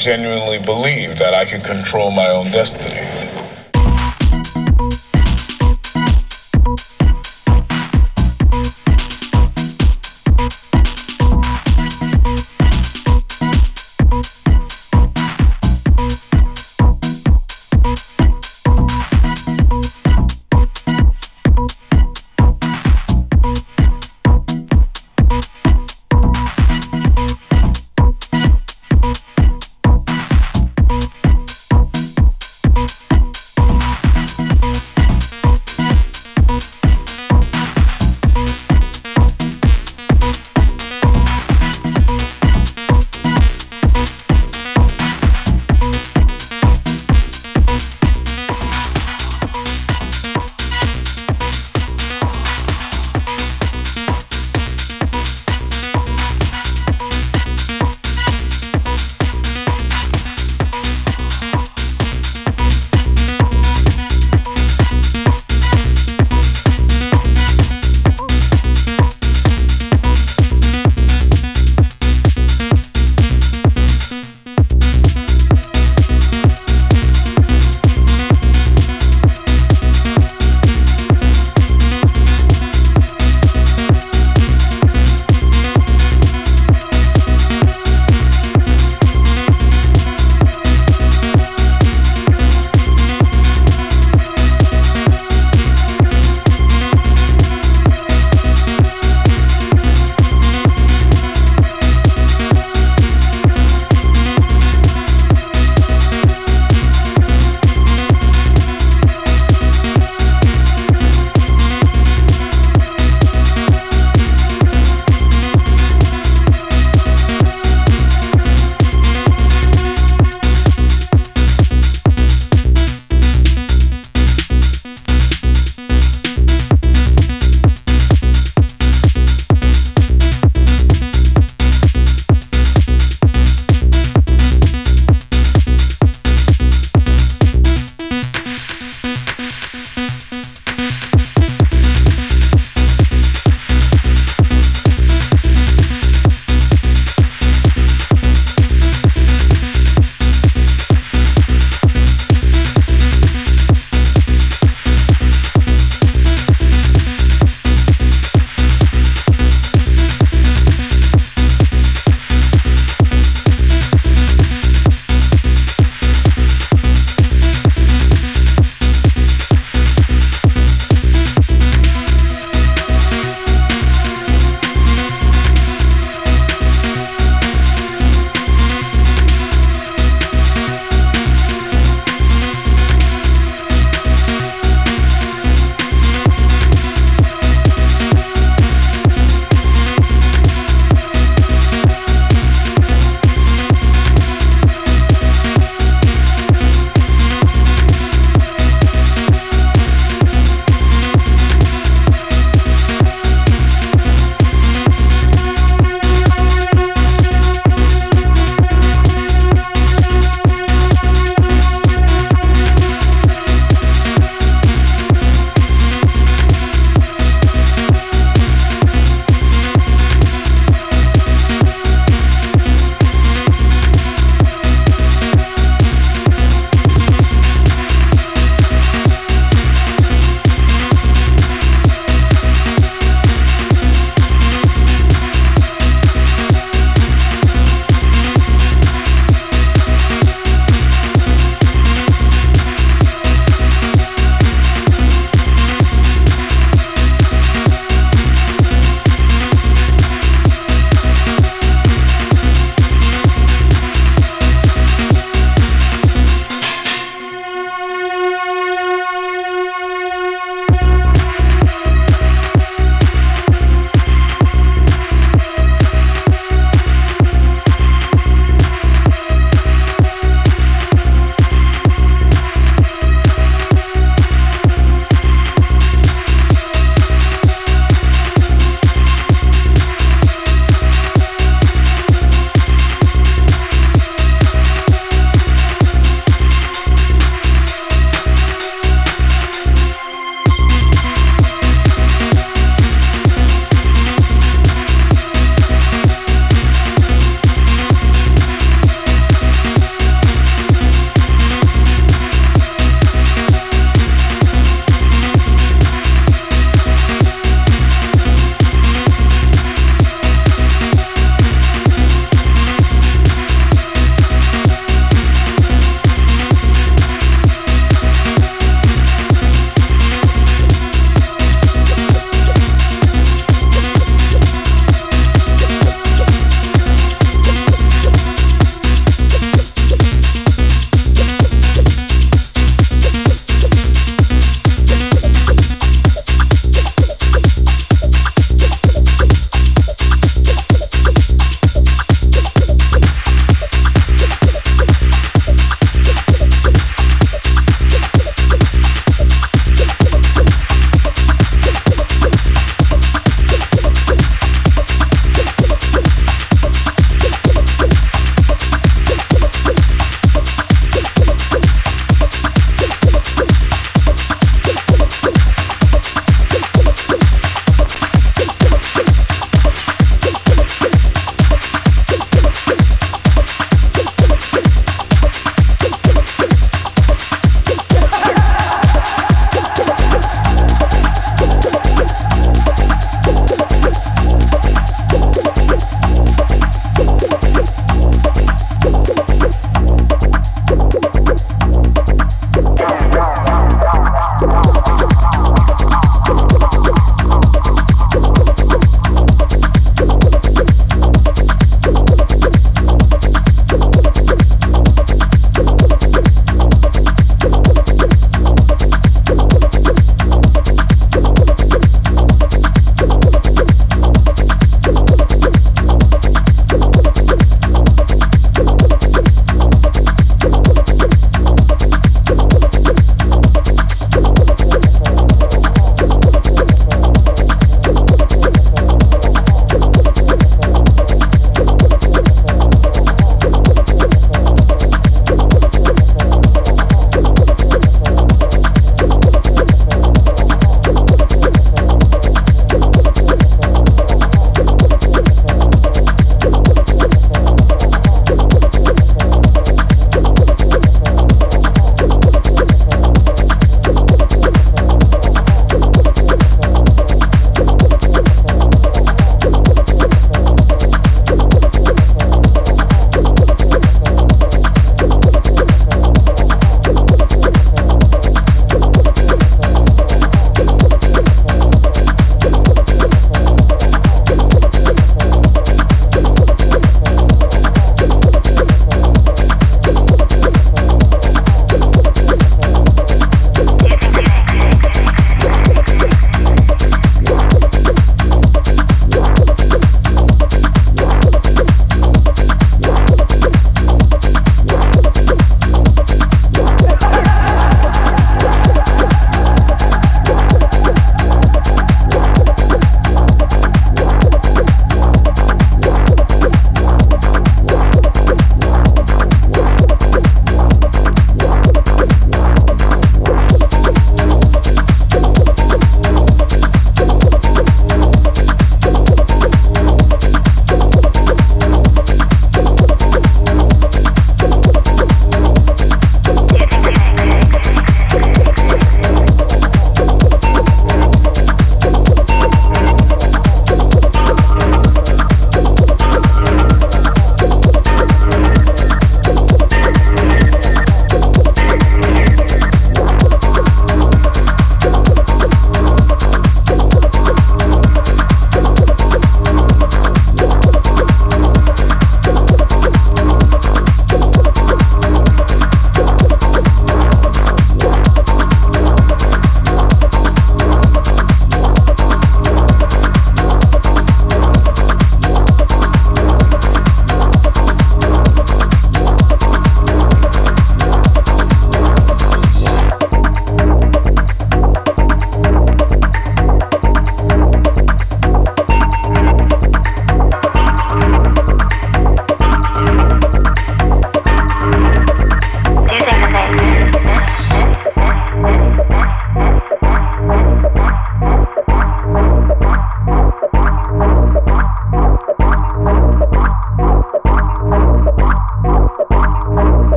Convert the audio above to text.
genuinely believe that I could control my own destiny.